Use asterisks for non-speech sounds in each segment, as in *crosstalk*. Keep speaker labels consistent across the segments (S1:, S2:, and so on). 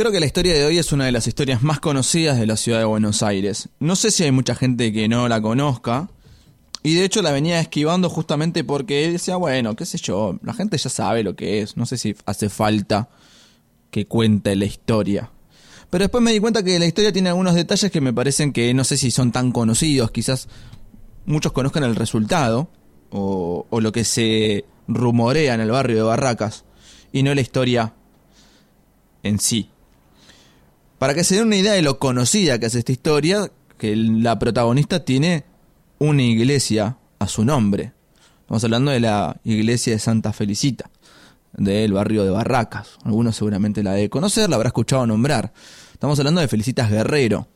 S1: Creo que la historia de hoy es una de las historias más conocidas de la ciudad de Buenos Aires. No sé si hay mucha gente que no la conozca. Y de hecho la venía esquivando justamente porque decía, bueno, qué sé yo, la gente ya sabe lo que es. No sé si hace falta que cuente la historia. Pero después me di cuenta que la historia tiene algunos detalles que me parecen que no sé si son tan conocidos. Quizás muchos conozcan el resultado o, o lo que se rumorea en el barrio de Barracas y no la historia en sí. Para que se den una idea de lo conocida que es esta historia, que la protagonista tiene una iglesia a su nombre. Estamos hablando de la iglesia de Santa Felicita, del barrio de Barracas. Algunos seguramente la de conocer, la habrá escuchado nombrar. Estamos hablando de Felicitas Guerrero.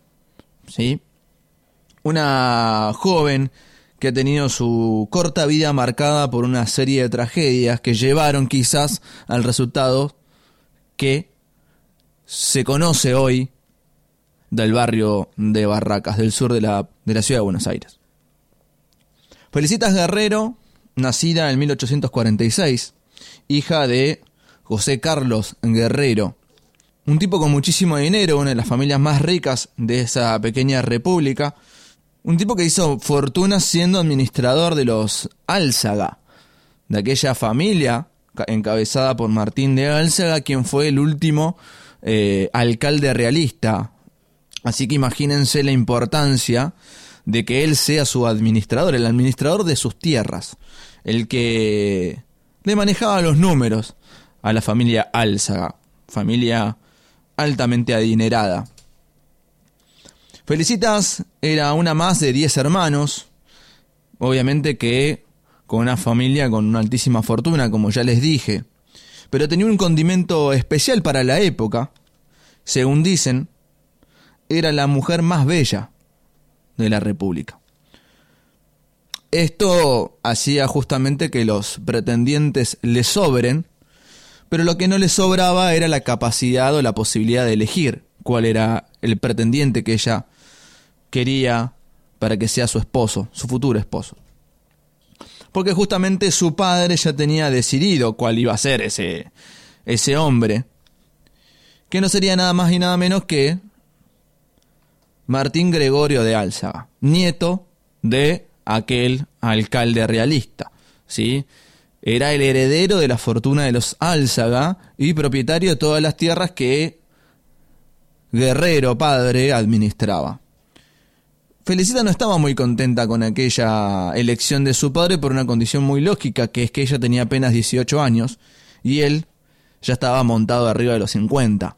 S1: ¿Sí? Una joven que ha tenido su corta vida marcada por una serie de tragedias que llevaron quizás al resultado que se conoce hoy del barrio de Barracas, del sur de la, de la ciudad de Buenos Aires. Felicitas Guerrero, nacida en 1846, hija de José Carlos Guerrero, un tipo con muchísimo dinero, una de las familias más ricas de esa pequeña república, un tipo que hizo fortuna siendo administrador de los Álzaga, de aquella familia encabezada por Martín de Álzaga, quien fue el último eh, alcalde realista. Así que imagínense la importancia de que él sea su administrador, el administrador de sus tierras, el que le manejaba los números a la familia Álzaga, familia altamente adinerada. Felicitas era una más de 10 hermanos, obviamente que con una familia con una altísima fortuna, como ya les dije pero tenía un condimento especial para la época. Según dicen, era la mujer más bella de la República. Esto hacía justamente que los pretendientes le sobren, pero lo que no le sobraba era la capacidad o la posibilidad de elegir cuál era el pretendiente que ella quería para que sea su esposo, su futuro esposo porque justamente su padre ya tenía decidido cuál iba a ser ese, ese hombre, que no sería nada más y nada menos que Martín Gregorio de Álzaga, nieto de aquel alcalde realista, ¿sí? Era el heredero de la fortuna de los Álzaga y propietario de todas las tierras que Guerrero padre administraba. Felicita no estaba muy contenta con aquella elección de su padre por una condición muy lógica, que es que ella tenía apenas 18 años y él ya estaba montado arriba de los 50.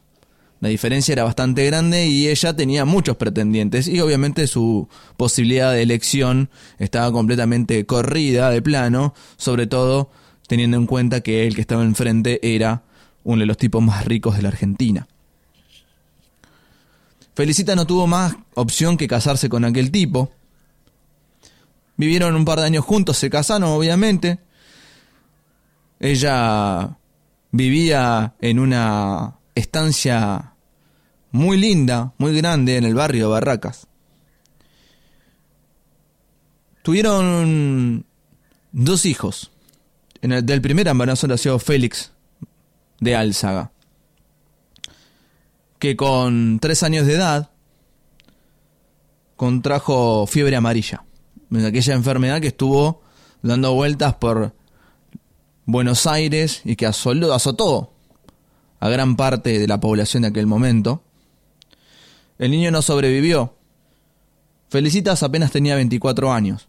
S1: La diferencia era bastante grande y ella tenía muchos pretendientes y obviamente su posibilidad de elección estaba completamente corrida de plano, sobre todo teniendo en cuenta que el que estaba enfrente era uno de los tipos más ricos de la Argentina. Felicita no tuvo más opción que casarse con aquel tipo. Vivieron un par de años juntos, se casaron obviamente. Ella vivía en una estancia muy linda, muy grande en el barrio de Barracas. Tuvieron dos hijos. El, del primer embarazo nació Félix de Álzaga que con tres años de edad contrajo fiebre amarilla. Aquella enfermedad que estuvo dando vueltas por Buenos Aires y que azotó a gran parte de la población de aquel momento. El niño no sobrevivió. Felicitas apenas tenía 24 años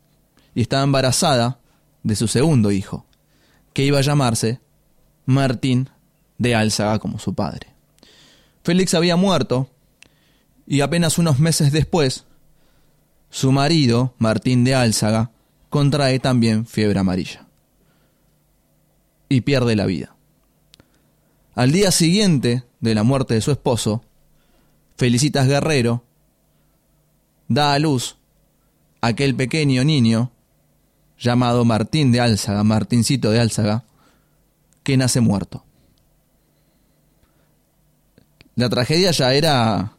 S1: y estaba embarazada de su segundo hijo, que iba a llamarse Martín de Álzaga como su padre. Félix había muerto y apenas unos meses después, su marido, Martín de Álzaga, contrae también fiebre amarilla y pierde la vida. Al día siguiente de la muerte de su esposo, Felicitas Guerrero da a luz aquel pequeño niño llamado Martín de Álzaga, Martincito de Álzaga, que nace muerto. La tragedia ya era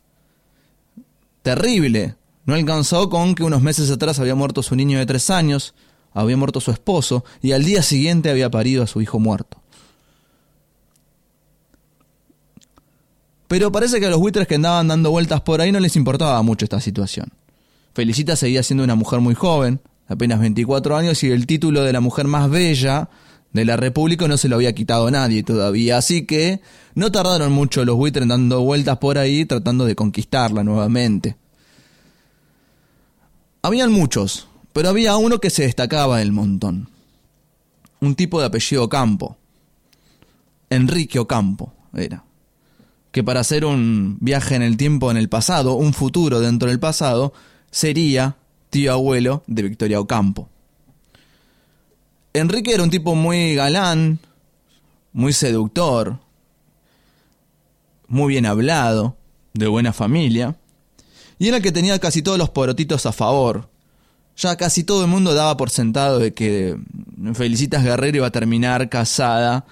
S1: terrible. No alcanzó con que unos meses atrás había muerto su niño de tres años, había muerto su esposo y al día siguiente había parido a su hijo muerto. Pero parece que a los buitres que andaban dando vueltas por ahí no les importaba mucho esta situación. Felicita seguía siendo una mujer muy joven, apenas 24 años, y el título de la mujer más bella de la República no se lo había quitado nadie todavía. Así que no tardaron mucho los buitres dando vueltas por ahí tratando de conquistarla nuevamente. Habían muchos, pero había uno que se destacaba del montón. Un tipo de apellido Campo. Enrique Ocampo era. Que para hacer un viaje en el tiempo en el pasado, un futuro dentro del pasado, sería tío abuelo de Victoria Ocampo. Enrique era un tipo muy galán, muy seductor, muy bien hablado, de buena familia, y era el que tenía casi todos los porotitos a favor. Ya casi todo el mundo daba por sentado de que Felicitas Guerrero iba a terminar casada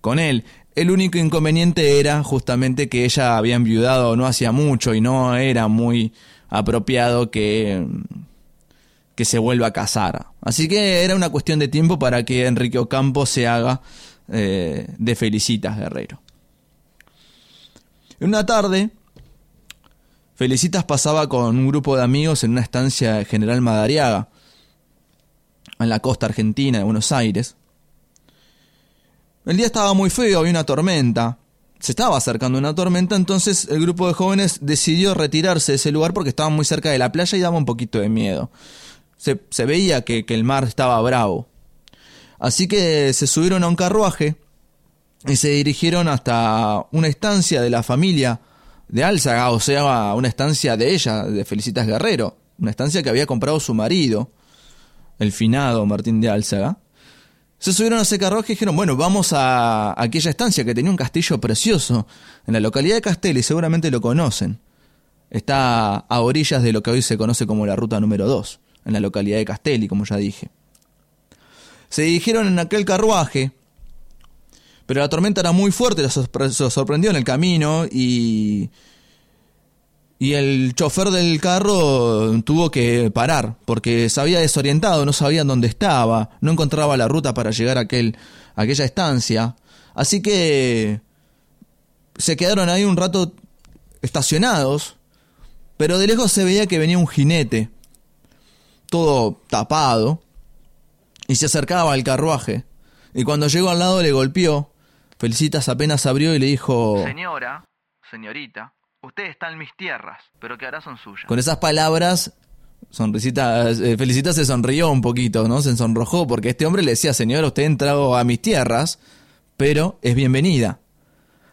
S1: con él. El único inconveniente era justamente que ella había enviudado no hacía mucho y no era muy apropiado que, que se vuelva a casar. Así que era una cuestión de tiempo para que Enrique Ocampo se haga eh, de Felicitas Guerrero. En una tarde, Felicitas pasaba con un grupo de amigos en una estancia de General Madariaga, en la costa argentina de Buenos Aires. El día estaba muy feo, había una tormenta. Se estaba acercando una tormenta, entonces el grupo de jóvenes decidió retirarse de ese lugar porque estaban muy cerca de la playa y daba un poquito de miedo. Se, veía que, que el mar estaba bravo. Así que se subieron a un carruaje y se dirigieron hasta una estancia de la familia de Álzaga, o sea, una estancia de ella, de Felicitas Guerrero, una estancia que había comprado su marido, el finado Martín de Álzaga. Se subieron a ese carruaje y dijeron, bueno, vamos a aquella estancia que tenía un castillo precioso en la localidad de Castelli, seguramente lo conocen. Está a orillas de lo que hoy se conoce como la ruta número 2, en la localidad de Castelli, como ya dije. Se dirigieron en aquel carruaje, pero la tormenta era muy fuerte, los sorprendió en el camino y y el chofer del carro tuvo que parar porque se había desorientado, no sabía dónde estaba, no encontraba la ruta para llegar a, aquel, a aquella estancia. Así que se quedaron ahí un rato estacionados, pero de lejos se veía que venía un jinete, todo tapado, y se acercaba al carruaje. Y cuando llegó al lado le golpeó. Felicitas apenas abrió y le dijo...
S2: Señora, señorita, Usted está en mis tierras, pero que ahora son suyas.
S1: Con esas palabras, Sonrisita, eh, Felicita se sonrió un poquito, ¿no? Se sonrojó porque este hombre le decía, señora, usted ha entrado a mis tierras, pero es bienvenida.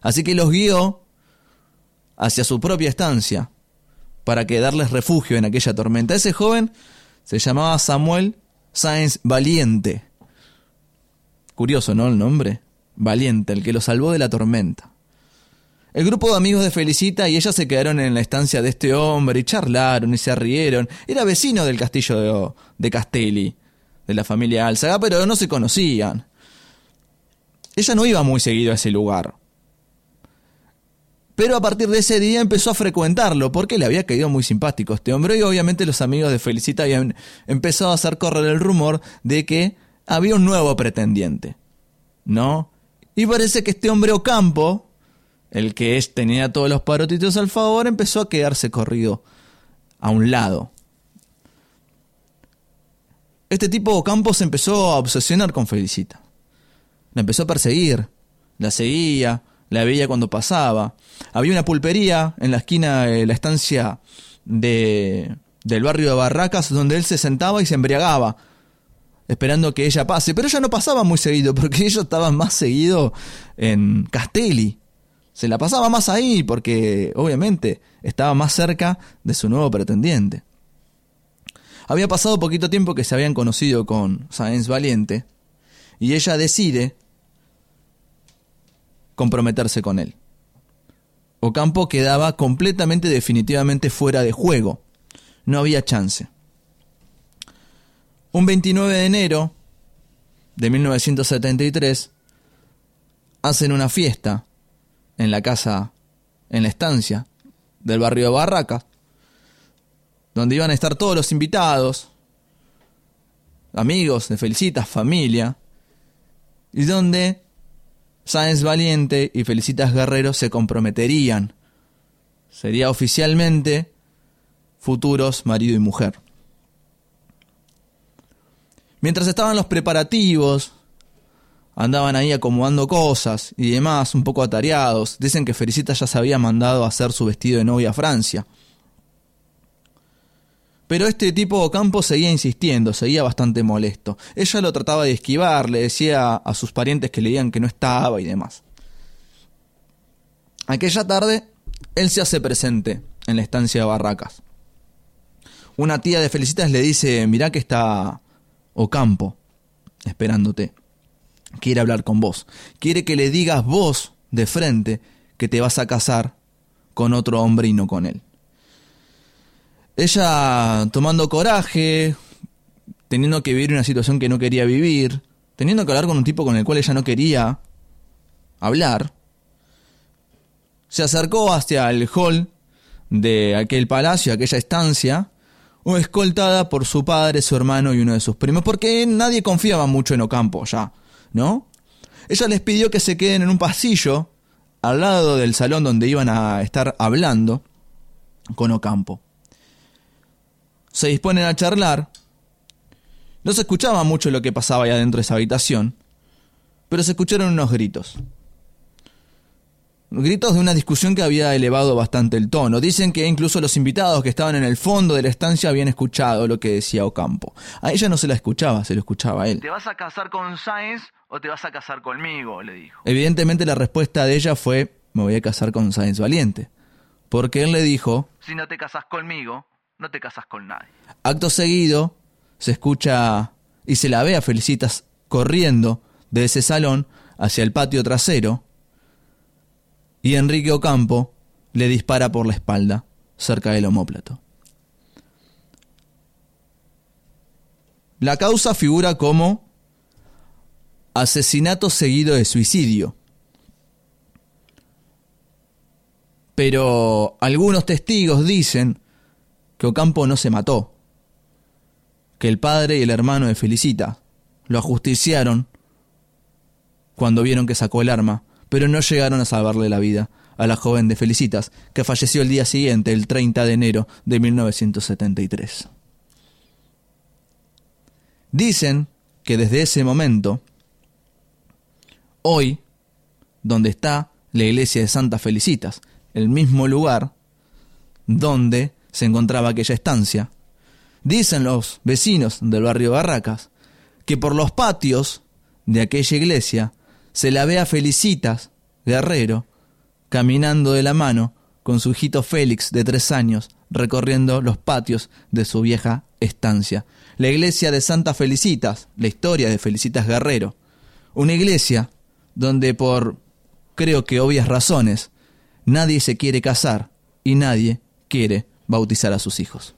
S1: Así que los guió hacia su propia estancia para que darles refugio en aquella tormenta. Ese joven se llamaba Samuel Sáenz Valiente. Curioso, ¿no? El nombre. Valiente, el que lo salvó de la tormenta. El grupo de amigos de Felicita y ella se quedaron en la estancia de este hombre y charlaron y se rieron. Era vecino del castillo de, Castelli, de la familia Álzaga, pero no se conocían. Ella no iba muy seguido a ese lugar. Pero a partir de ese día empezó a frecuentarlo porque le había caído muy simpático este hombre y obviamente los amigos de Felicita habían empezado a hacer correr el rumor de que había un nuevo pretendiente. ¿No? Y parece que este hombre Ocampo, el que tenía todos los parotitos al favor, empezó a quedarse corrido a un lado. Este tipo Campos se empezó a obsesionar con Felicita. La empezó a perseguir, la seguía, la veía cuando pasaba. Había una pulpería en la esquina de la estancia de, del barrio de Barracas donde él se sentaba y se embriagaba, esperando que ella pase. Pero ella no pasaba muy seguido, porque *laughs* ellos estaban más seguido en Castelli, se la pasaba más ahí porque obviamente estaba más cerca de su nuevo pretendiente. Había pasado poquito tiempo que se habían conocido con Sáenz Valiente y ella decide comprometerse con él. Ocampo quedaba completamente definitivamente fuera de juego. No había chance. Un 29 de enero de 1973 hacen una fiesta en la casa, en la estancia del barrio de Barracas, donde iban a estar todos los invitados, amigos de Felicitas, familia, y donde Sáenz Valiente y Felicitas Guerrero se comprometerían Sería oficialmente futuros marido y mujer. Mientras estaban los preparativos, andaban ahí acomodando cosas y demás, un poco atareados. Dicen que Felicita ya se había mandado a hacer su vestido de novia a Francia. Pero este tipo Campo seguía insistiendo, seguía bastante molesto. Ella lo trataba de esquivar, le decía a sus parientes que le digan que no estaba y demás. Aquella tarde, él se hace presente en la estancia de Barracas. Una tía de Felicitas le dice, mirá que está Ocampo esperándote. Quiere hablar con vos. Quiere que le digas vos de frente que te vas a casar con otro hombre y no con él. Ella tomando coraje, teniendo que vivir una situación que no quería vivir, teniendo que hablar con un tipo con el cual ella no quería hablar, se acercó hacia el hall de aquel palacio, aquella estancia, o escoltada por su padre, su hermano y uno de sus primos, porque nadie confiaba mucho en Ocampo ya, ¿no? Ella les pidió que se queden en un pasillo al lado del salón donde iban a estar hablando con Ocampo se disponen a charlar. No se escuchaba mucho lo que pasaba allá dentro de esa habitación, pero se escucharon unos gritos. Gritos de una discusión que había elevado bastante el tono. Dicen que incluso los invitados que estaban en el fondo de la estancia habían escuchado lo que decía Ocampo. A ella no se la escuchaba, se lo escuchaba a él.
S2: ¿Te vas a casar con Sáenz o te vas a casar conmigo? le dijo.
S1: Evidentemente la respuesta de ella fue, me voy a casar con Sáenz Valiente. Porque él le dijo,
S2: si no te casas conmigo, no te casas con nadie.
S1: Acto seguido, se escucha y se la ve a Felicitas corriendo de ese salón hacia el patio trasero y Enrique Ocampo le dispara por la espalda, cerca del homóplato. La causa figura como asesinato seguido de suicidio. Pero algunos testigos dicen que Ocampo no se mató, que el padre y el hermano de Felicita lo ajusticiaron cuando vieron que sacó el arma, pero no llegaron a salvarle la vida a la joven de Felicitas, que falleció el día siguiente, el 30 de enero de 1973. Dicen que desde ese momento, hoy, donde está la iglesia de Santa Felicitas, el mismo lugar donde se encontraba aquella estancia. Dicen los vecinos del barrio Barracas que por los patios de aquella iglesia se la ve a Felicitas, guerrero, caminando de la mano con su hijito Félix de tres años, recorriendo los patios de su vieja estancia. La iglesia de Santa Felicitas, la historia de Felicitas Guerrero. Una iglesia donde por, creo que obvias razones, nadie se quiere casar y nadie quiere bautizar a sus hijos.